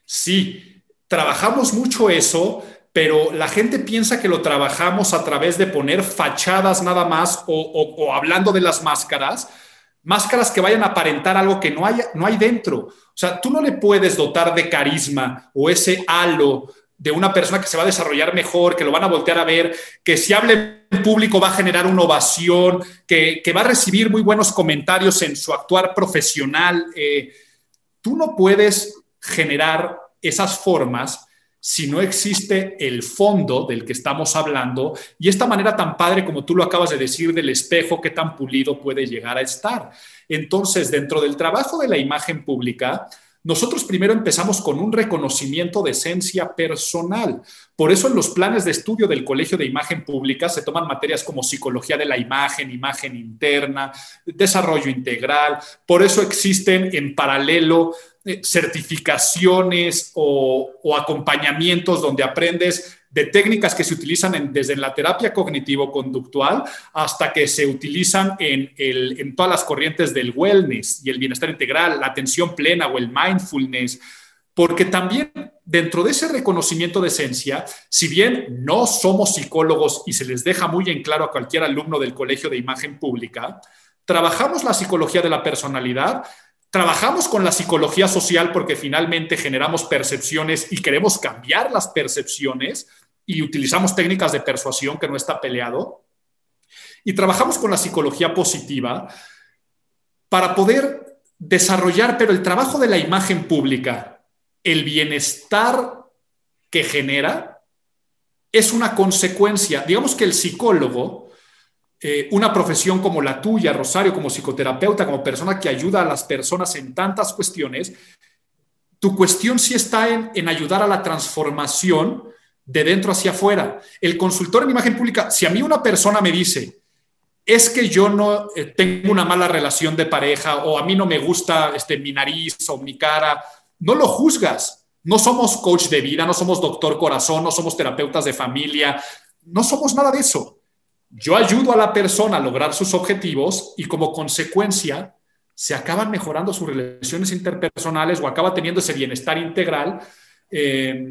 sí trabajamos mucho eso, pero la gente piensa que lo trabajamos a través de poner fachadas nada más o, hablando de las máscaras, máscaras que vayan a aparentar algo que no hay, no hay dentro. O sea, tú no le puedes dotar de carisma o ese halo de una persona que se va a desarrollar mejor, que lo van a voltear a ver, que si hable en público va a generar una ovación, que, va a recibir muy buenos comentarios en su actuar profesional. Eh, tú no puedes generar esas formas si no existe el fondo del que estamos hablando y esta manera tan padre como tú lo acabas de decir del espejo, que tan pulido puede llegar a estar. Entonces, dentro del trabajo de la imagen pública, nosotros primero empezamos con un reconocimiento de esencia personal. Por eso en los planes de estudio del Colegio de Imagen Pública se toman materias como psicología de la imagen, imagen interna, desarrollo integral. Por eso existen en paralelo certificaciones o, acompañamientos donde aprendes de técnicas que se utilizan desde la terapia cognitivo-conductual hasta que se utilizan en, en todas las corrientes del wellness y el bienestar integral, la atención plena o el mindfulness, porque también dentro de ese reconocimiento de esencia, si bien no somos psicólogos y se les deja muy en claro a cualquier alumno del Colegio de Imagen Pública, trabajamos la psicología de la personalidad Trabajamos con la psicología social porque finalmente generamos percepciones y queremos cambiar las percepciones y utilizamos técnicas de persuasión que no está peleado. Y trabajamos con la psicología positiva para poder desarrollar, pero el trabajo de la imagen pública, el bienestar que genera, es una consecuencia. Digamos que el psicólogo eh, una profesión como la tuya, Rosario, como psicoterapeuta, como persona que ayuda a las personas en tantas cuestiones, tu cuestión sí está en, ayudar a la transformación de dentro hacia afuera. El consultor en imagen pública, si a mí una persona me dice, es que yo no eh, tengo una mala relación de pareja o a mí no me gusta este, mi nariz o mi cara, no lo juzgas. No somos coach de vida, no somos doctor corazón, no somos terapeutas de familia, no somos nada de eso yo ayudo a la persona a lograr sus objetivos y como consecuencia se acaban mejorando sus relaciones interpersonales o acaba teniendo ese bienestar integral. Eh,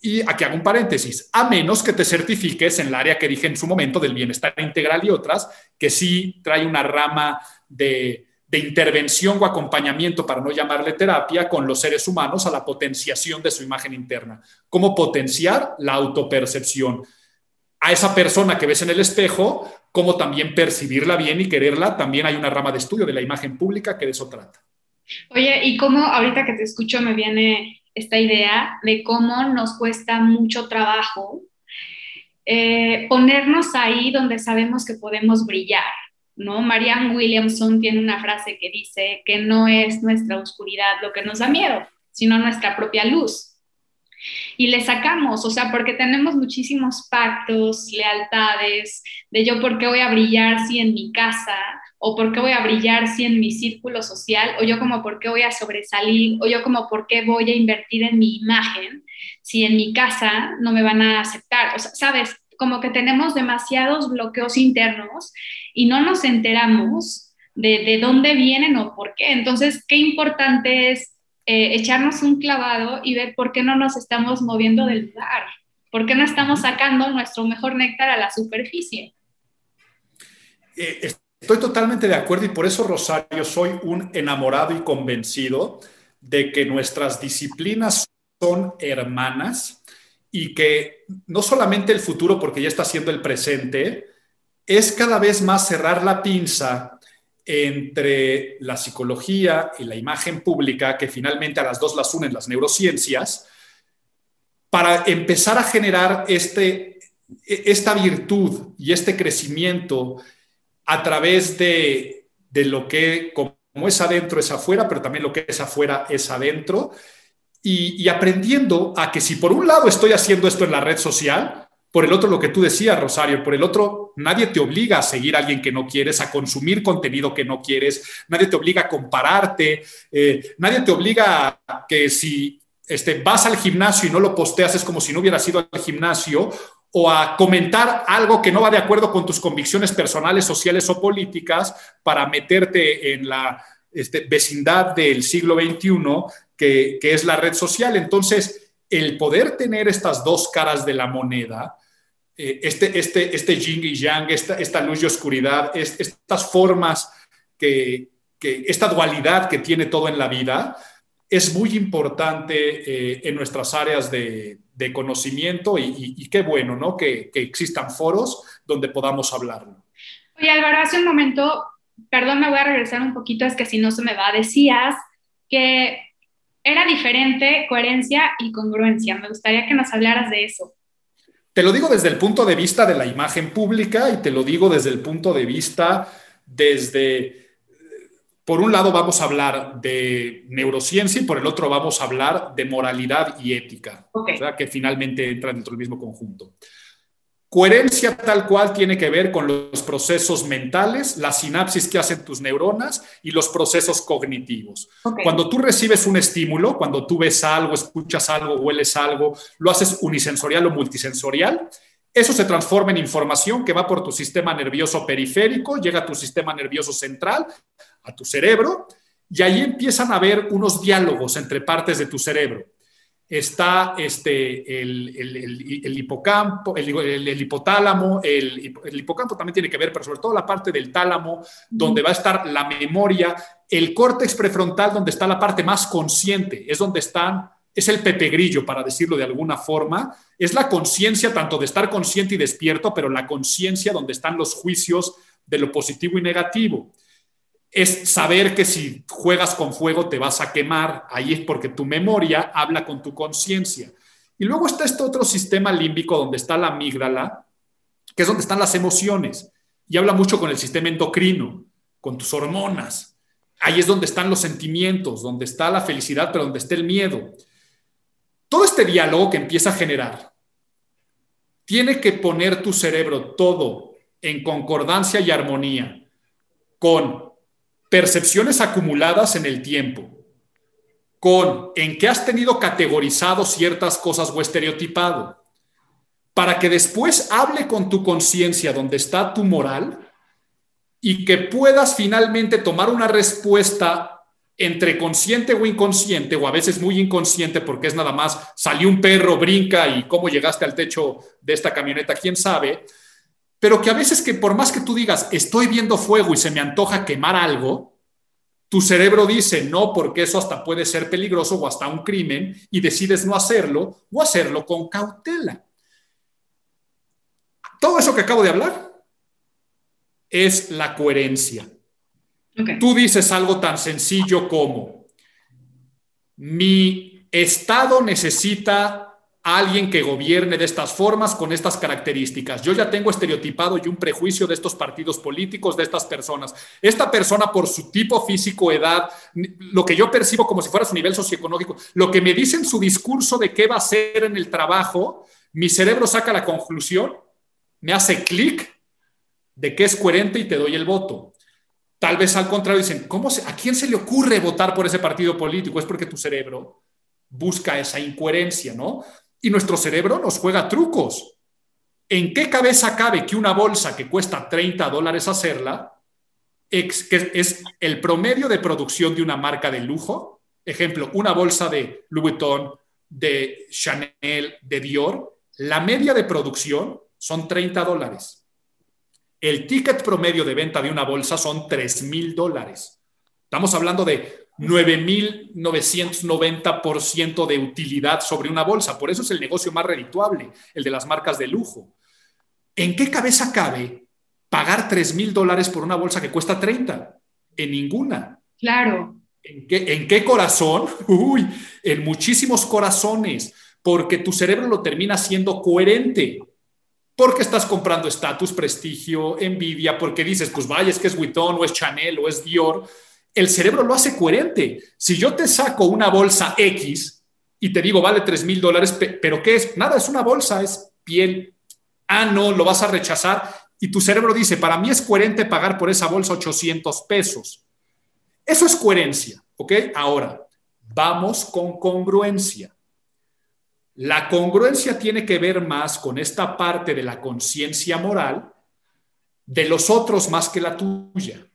y aquí hago un paréntesis, a menos que te certifiques en el área que dije en su momento del bienestar integral y otras, que sí trae una rama de, de intervención o acompañamiento, para no llamarle terapia, con los seres humanos a la potenciación de su imagen interna. ¿Cómo potenciar la autopercepción? A esa persona que ves en el espejo, como también percibirla bien y quererla. También hay una rama de estudio de la imagen pública que de eso trata. Oye, y cómo ahorita que te escucho me viene esta idea de cómo nos cuesta mucho trabajo eh, ponernos ahí donde sabemos que podemos brillar, ¿no? Marianne Williamson tiene una frase que dice que no es nuestra oscuridad lo que nos da miedo, sino nuestra propia luz. Y le sacamos, o sea, porque tenemos muchísimos pactos, lealtades, de yo por qué voy a brillar si en mi casa, o por qué voy a brillar si en mi círculo social, o yo como por qué voy a sobresalir, o yo como por qué voy a invertir en mi imagen si en mi casa no me van a aceptar. O sea, sabes, como que tenemos demasiados bloqueos internos y no nos enteramos de, de dónde vienen o por qué. Entonces, qué importante es eh, echarnos un clavado y ver por qué no nos estamos moviendo del lugar, por qué no estamos sacando nuestro mejor néctar a la superficie. Eh, estoy totalmente de acuerdo y por eso, Rosario, soy un enamorado y convencido de que nuestras disciplinas son hermanas y que no solamente el futuro, porque ya está siendo el presente, es cada vez más cerrar la pinza entre la psicología y la imagen pública, que finalmente a las dos las unen las neurociencias, para empezar a generar este, esta virtud y este crecimiento a través de, lo que como es adentro es afuera, pero también lo que es afuera es adentro, y aprendiendo a que si por un lado estoy haciendo esto en la red social, por el otro, lo que tú decías, Rosario, por el otro, nadie te obliga a seguir a alguien que no quieres, a consumir contenido que no quieres, nadie te obliga a compararte, eh, nadie te obliga a que si este, vas al gimnasio y no lo posteas es como si no hubieras ido al gimnasio, o a comentar algo que no va de acuerdo con tus convicciones personales, sociales o políticas para meterte en la este, vecindad del siglo XXI, que, que es la red social. Entonces, el poder tener estas dos caras de la moneda, eh, este, este, este yin y yang, esta, esta luz y oscuridad, estas formas que, esta dualidad que tiene todo en la vida, es muy importante eh, en nuestras áreas de, conocimiento y, qué bueno, ¿no? Que, que, existan foros donde podamos hablarlo. Oye, Álvaro, hace un momento, perdón, me voy a regresar un poquito, es que si no se me va, decías que era diferente coherencia y congruencia. Me gustaría que nos hablaras de eso. Te lo digo desde el punto de vista de la imagen pública y te lo digo desde el punto de vista desde, por un lado vamos a hablar de neurociencia y por el otro vamos a hablar de moralidad y ética, o sea, que finalmente entran dentro del mismo conjunto. Coherencia tal cual tiene que ver con los procesos mentales, la sinapsis que hacen tus neuronas y los procesos cognitivos. Cuando tú recibes un estímulo, cuando tú ves algo, escuchas algo, hueles algo, lo haces unisensorial o multisensorial, eso se transforma en información que va por tu sistema nervioso periférico, llega a tu sistema nervioso central, a tu cerebro, y ahí empiezan a haber unos diálogos entre partes de tu cerebro está este, el, el, hipocampo, el, hipotálamo, el, hipocampo también tiene que ver, pero sobre todo la parte del tálamo, donde va a estar la memoria, el córtex prefrontal, donde está la parte más consciente, es donde están, es el pepegrillo, para decirlo de alguna forma, es la conciencia tanto de estar consciente y despierto, pero la conciencia donde están los juicios de lo positivo y negativo es saber que si juegas con fuego te vas a quemar, ahí es porque tu memoria habla con tu conciencia. Y luego está este otro sistema límbico donde está la amígdala, que es donde están las emociones, y habla mucho con el sistema endocrino, con tus hormonas. Ahí es donde están los sentimientos, donde está la felicidad, pero donde está el miedo. Todo este diálogo que empieza a generar tiene que poner tu cerebro todo en concordancia y armonía con percepciones acumuladas en el tiempo, con en qué has tenido categorizado ciertas cosas o estereotipado, para que después hable con tu conciencia donde está tu moral y que puedas finalmente tomar una respuesta entre consciente o inconsciente, o a veces muy inconsciente porque es nada más salió un perro, brinca y cómo llegaste al techo de esta camioneta, quién sabe, pero que a veces que por más que tú digas, estoy viendo fuego y se me antoja quemar algo, tu cerebro dice no porque eso hasta puede ser peligroso o hasta un crimen y decides no hacerlo o hacerlo con cautela. Todo eso que acabo de hablar es la coherencia. Tú dices algo tan sencillo como, mi Estado necesita alguien que gobierne de estas formas, con estas características. Yo ya tengo estereotipado y un prejuicio de estos partidos políticos, de estas personas. Esta persona por su tipo físico, edad, lo que yo percibo como si fuera su nivel socioeconómico, lo que me dice en su discurso de qué va a hacer en el trabajo, mi cerebro saca la conclusión, me hace clic de que es coherente y te doy el voto. Tal vez al contrario dicen, ¿cómo ¿a quién se le ocurre votar por ese partido político? Es porque tu cerebro busca esa incoherencia, ¿no? Y nuestro cerebro nos juega trucos. ¿En qué cabeza cabe que una bolsa que cuesta 30 dólares hacerla, que es el promedio de producción de una marca de lujo? Ejemplo, una bolsa de Louis Vuitton, de Chanel, de Dior, la media de producción son 30 dólares. El ticket promedio de venta de una bolsa son 3 mil dólares. Estamos hablando de 9.990% de utilidad sobre una bolsa. Por eso es el negocio más redituable, el de las marcas de lujo. ¿En qué cabeza cabe pagar 3 mil dólares por una bolsa que cuesta 30? En ninguna. Claro. ¿En qué, ¿En qué corazón? Uy, en muchísimos corazones, porque tu cerebro lo termina siendo coherente. Porque estás comprando estatus, prestigio, envidia, porque dices, pues vaya, es que es Vuitton o es Chanel o es Dior el cerebro lo hace coherente. Si yo te saco una bolsa X y te digo, vale 3 mil dólares, pero ¿qué es? Nada, es una bolsa, es piel. Ah, no, lo vas a rechazar. Y tu cerebro dice, para mí es coherente pagar por esa bolsa 800 pesos. Eso es coherencia, ¿ok? Ahora, vamos con congruencia. La congruencia tiene que ver más con esta parte de la conciencia moral de los otros más que la tuya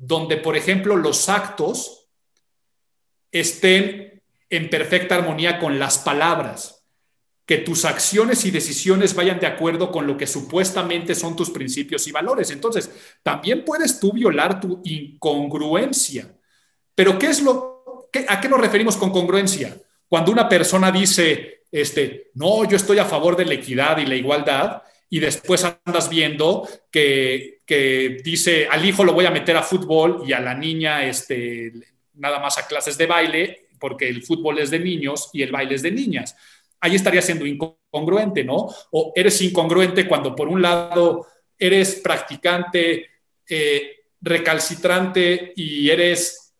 donde, por ejemplo, los actos estén en perfecta armonía con las palabras, que tus acciones y decisiones vayan de acuerdo con lo que supuestamente son tus principios y valores. Entonces, también puedes tú violar tu incongruencia. Pero ¿qué es lo a qué nos referimos con congruencia? Cuando una persona dice, este, no, yo estoy a favor de la equidad y la igualdad, y después andas viendo que, dice al hijo lo voy a meter a fútbol y a la niña este, nada más a clases de baile, porque el fútbol es de niños y el baile es de niñas. Ahí estaría siendo incongruente, ¿no? O eres incongruente cuando por un lado eres practicante, eh, recalcitrante y eres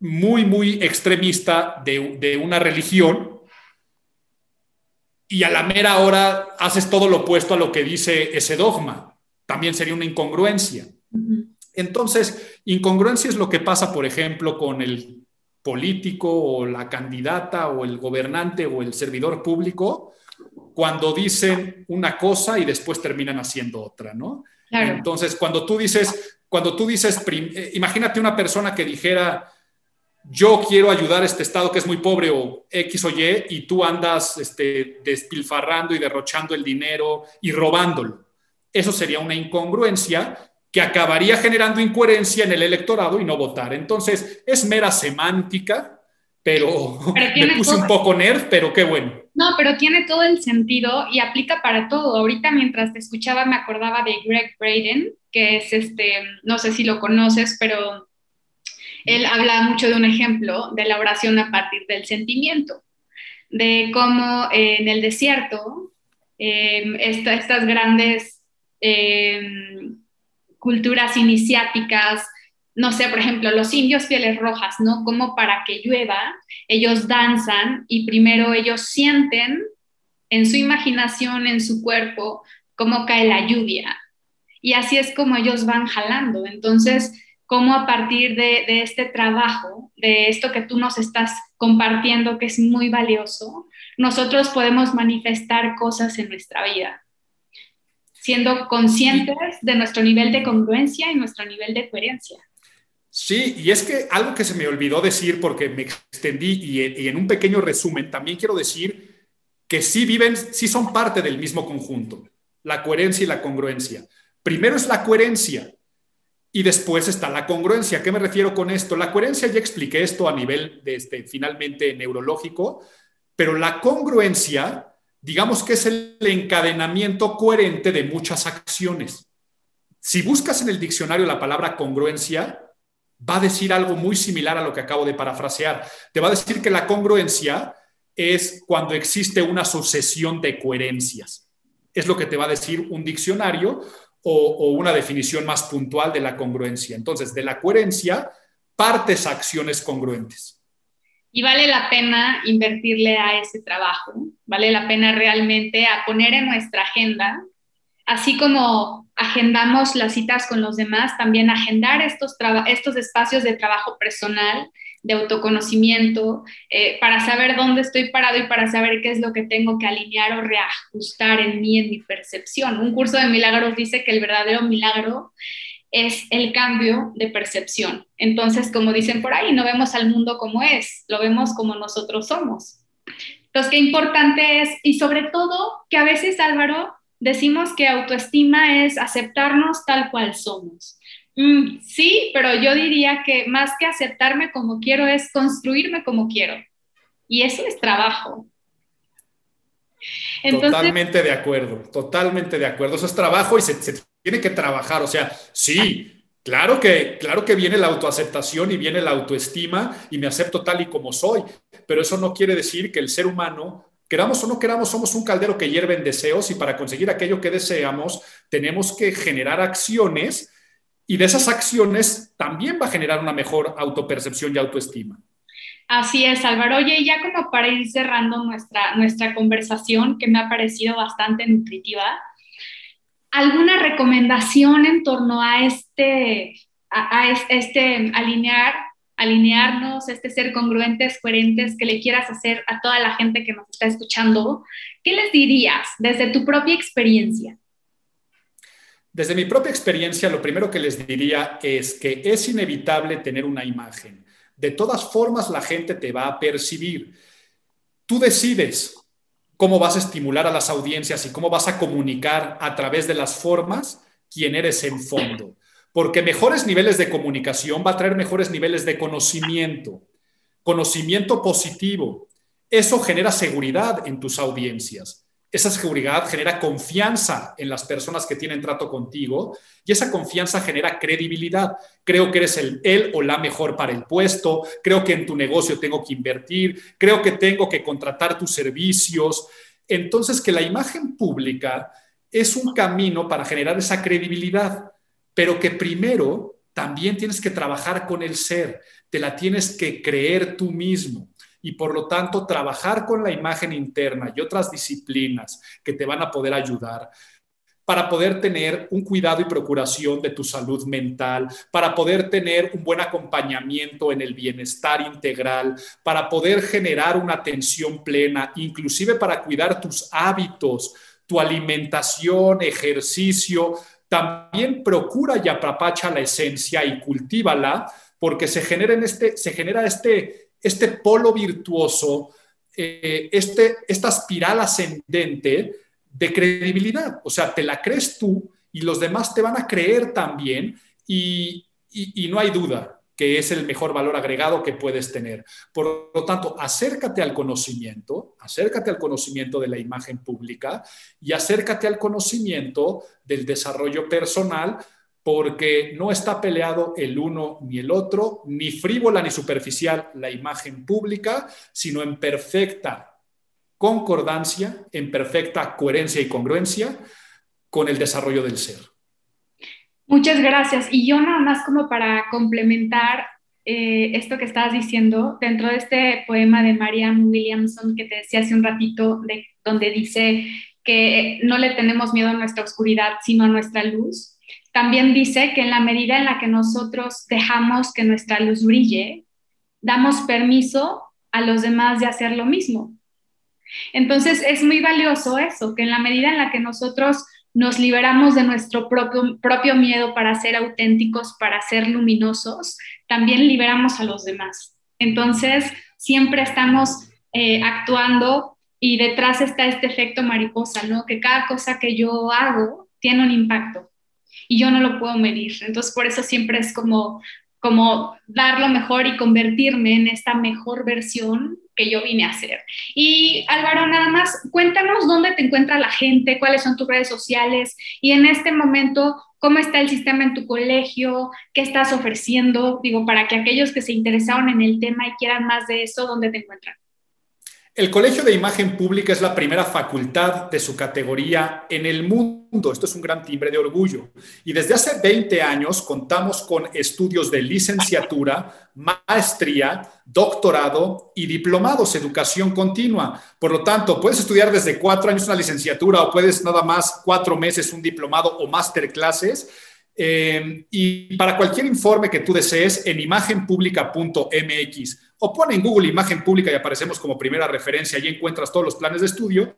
muy, muy extremista de una religión, y a la mera hora haces todo lo opuesto a lo que dice ese dogma. También sería una incongruencia. Entonces, incongruencia es lo que pasa, por ejemplo, con el político o la candidata o el gobernante o el servidor público cuando dicen una cosa y después terminan haciendo otra, ¿no? Entonces, cuando tú dices, cuando tú dices, eh, imagínate una persona que dijera, yo quiero ayudar a este estado que es muy pobre o X o Y y tú andas este, despilfarrando y derrochando el dinero y robándolo. Eso sería una incongruencia que acabaría generando incoherencia en el electorado y no votar. Entonces, es mera semántica, pero, me puse un poco nerd, pero qué bueno. No, pero tiene todo el sentido y aplica para todo. Ahorita mientras te escuchaba me acordaba de Greg Braden, que es este, no sé si lo conoces, pero él habla mucho de un ejemplo de la oración a partir del sentimiento, de cómo eh, en el desierto em, estas grandes em, culturas iniciáticas, no sé, por ejemplo, los indios pieles rojas, ¿no? Como para que llueva, ellos danzan y primero ellos sienten en su imaginación, en su cuerpo, cómo cae la lluvia. Y así es como ellos van jalando. Entonces, cómo a partir de, este trabajo, de esto que tú nos estás compartiendo, que es muy valioso, nosotros podemos manifestar cosas en nuestra vida, siendo conscientes de nuestro nivel de congruencia y nuestro nivel de coherencia. Sí, y es que algo que se me olvidó decir porque me extendí y, en un pequeño resumen, también quiero decir que sí viven, sí son parte del mismo conjunto, la coherencia y la congruencia. Primero es la coherencia, y después está la congruencia. ¿A qué me refiero con esto? La coherencia, ya expliqué esto a nivel de este, finalmente neurológico, pero la congruencia digamos que es el encadenamiento coherente de muchas acciones. Si buscas en el diccionario la palabra congruencia, va a decir algo muy similar a lo que acabo de parafrasear. Te va a decir que la congruencia es cuando existe una sucesión de coherencias. Es lo que te va a decir un diccionario o, una definición más puntual de la congruencia. Entonces, de la coherencia partes acciones congruentes. Y vale la pena invertirle a ese trabajo, vale la pena realmente a poner en nuestra agenda, así como agendamos las citas con los demás, también agendar estos, estos espacios de trabajo personal, de autoconocimiento, eh, para saber dónde estoy parado y para saber qué es lo que tengo que alinear o reajustar en mí, en mi percepción. Un curso de milagros dice que el verdadero milagro es el cambio de percepción. Entonces, como dicen por ahí, no vemos al mundo como es, lo vemos como nosotros somos. Entonces, qué importante es, y sobre todo, que a veces, Álvaro, decimos que autoestima es aceptarnos tal cual somos. Mm, sí, pero yo diría que más que aceptarme como quiero es construirme como quiero. Y eso es trabajo. totalmente de acuerdo, totalmente de acuerdo. Eso es trabajo y se, tiene que trabajar. O sea, sí, claro que, claro que viene la autoaceptación y viene la autoestima y me acepto tal y como soy, pero eso no quiere decir que el ser humano queramos o no queramos, somos un caldero que hierve en deseos y para conseguir aquello que deseamos tenemos que generar acciones y de esas acciones también va a generar una mejor autopercepción y autoestima. Así es, Álvaro. Oye, ya como para ir cerrando nuestra, nuestra conversación, que me ha parecido bastante nutritiva, ¿alguna recomendación en torno a este, a, este alinear, alinearnos, este ser congruentes, coherentes, que le quieras hacer a toda la gente que nos está escuchando? ¿Qué les dirías desde tu propia experiencia? Desde mi propia experiencia, lo primero que les diría es que es inevitable tener una imagen. De todas formas, la gente te va a percibir. Tú decides cómo vas a estimular a las audiencias y cómo vas a comunicar a través de las formas quién eres en fondo. Porque mejores niveles de comunicación va a traer mejores niveles de conocimiento, conocimiento positivo. Eso genera seguridad en tus audiencias. Esa seguridad genera confianza en las personas que tienen trato contigo y esa confianza genera credibilidad. Creo que eres el, él o la mejor para el puesto, creo que en tu negocio tengo que invertir, creo que tengo que contratar tus servicios. Entonces, que la imagen pública es un camino para generar esa credibilidad, pero que primero también tienes que trabajar con el ser, te la tienes que creer tú mismo y por lo tanto trabajar con la imagen interna y otras disciplinas que te van a poder ayudar para poder tener un cuidado y procuración de tu salud mental, para poder tener un buen acompañamiento en el bienestar integral, para poder generar una atención plena, inclusive para cuidar tus hábitos, tu alimentación, ejercicio. También procura y apapacha la esencia y cultívala, porque se genera, en este, se genera este este polo virtuoso, eh, este, esta espiral ascendente de credibilidad. O sea, te la crees tú y los demás te van a creer también y, y no hay duda que es el mejor valor agregado que puedes tener. Por lo tanto, acércate al conocimiento, acércate al conocimiento de la imagen pública y acércate al conocimiento del desarrollo personal porque no está peleado el uno ni el otro, ni frívola ni superficial la imagen pública, sino en perfecta concordancia, en perfecta coherencia y congruencia con el desarrollo del ser. Muchas gracias. Y yo nada más como para complementar eh, esto que estabas diciendo, dentro de este poema de Marianne Williamson que te decía hace un ratito, de, donde dice que no le tenemos miedo a nuestra oscuridad, sino a nuestra luz también dice que en la medida en la que nosotros dejamos que nuestra luz brille, damos permiso a los demás de hacer lo mismo. Entonces es muy valioso eso, que en la medida en la que nosotros nos liberamos de nuestro propio, miedo para ser auténticos, para ser luminosos, también liberamos a los demás. Entonces siempre estamos eh, actuando y detrás está este efecto mariposa, ¿no? Que cada cosa que yo hago tiene un impacto y yo no lo puedo medir. Entonces, por eso siempre es como, como dar lo mejor y convertirme en esta mejor versión que yo vine a hacer. Y Álvaro, nada más, cuéntanos dónde te encuentra la gente, cuáles son tus redes sociales y en este momento, cómo está el sistema en tu colegio, qué estás ofreciendo, digo, para que aquellos que se interesaron en el tema y quieran más de eso, ¿dónde te encuentran? El Colegio de Imagen Pública es la primera facultad de su categoría en el mundo. Esto es un gran timbre de orgullo. Y desde hace 20 años contamos con estudios de licenciatura, maestría, doctorado y diplomados, educación continua. Por lo tanto, puedes estudiar desde cuatro años una licenciatura o puedes nada más cuatro meses un diplomado o masterclasses. Eh, y para cualquier informe que tú desees en imagenpublica.mx o pone en Google Imagen Pública y aparecemos como primera referencia, y encuentras todos los planes de estudio,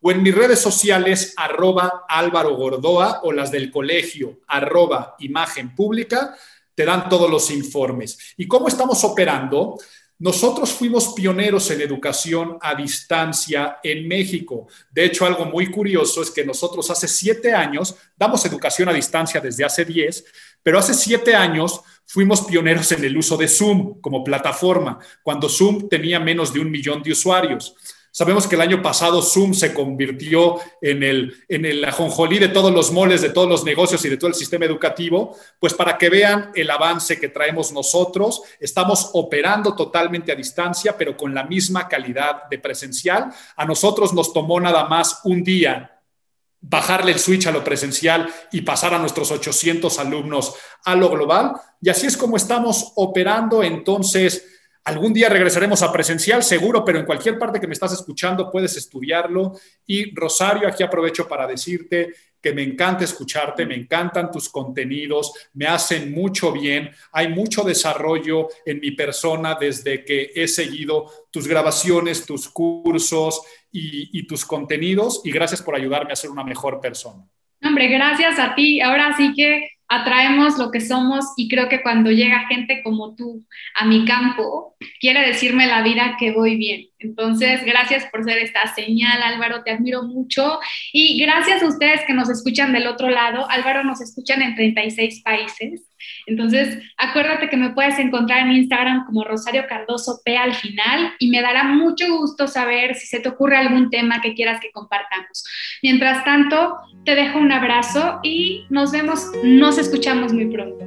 o en mis redes sociales, arroba Álvaro Gordoa o las del colegio, arroba Imagen Pública, te dan todos los informes. ¿Y cómo estamos operando? Nosotros fuimos pioneros en educación a distancia en México. De hecho, algo muy curioso es que nosotros hace siete años, damos educación a distancia desde hace diez, pero hace siete años fuimos pioneros en el uso de Zoom como plataforma, cuando Zoom tenía menos de un millón de usuarios. Sabemos que el año pasado Zoom se convirtió en el, en el ajonjolí de todos los moles, de todos los negocios y de todo el sistema educativo. Pues para que vean el avance que traemos nosotros, estamos operando totalmente a distancia, pero con la misma calidad de presencial. A nosotros nos tomó nada más un día bajarle el switch a lo presencial y pasar a nuestros 800 alumnos a lo global. Y así es como estamos operando. Entonces, algún día regresaremos a presencial, seguro, pero en cualquier parte que me estás escuchando puedes estudiarlo. Y Rosario, aquí aprovecho para decirte que me encanta escucharte, me encantan tus contenidos, me hacen mucho bien, hay mucho desarrollo en mi persona desde que he seguido tus grabaciones, tus cursos y, tus contenidos y gracias por ayudarme a ser una mejor persona. Hombre, gracias a ti. Ahora sí que atraemos lo que somos y creo que cuando llega gente como tú a mi campo, quiere decirme la vida que voy bien. Entonces, gracias por ser esta señal, Álvaro, te admiro mucho y gracias a ustedes que nos escuchan del otro lado. Álvaro nos escuchan en 36 países. Entonces, acuérdate que me puedes encontrar en Instagram como Rosario Cardoso P al final y me dará mucho gusto saber si se te ocurre algún tema que quieras que compartamos. Mientras tanto, te dejo un abrazo y nos vemos, nos escuchamos muy pronto.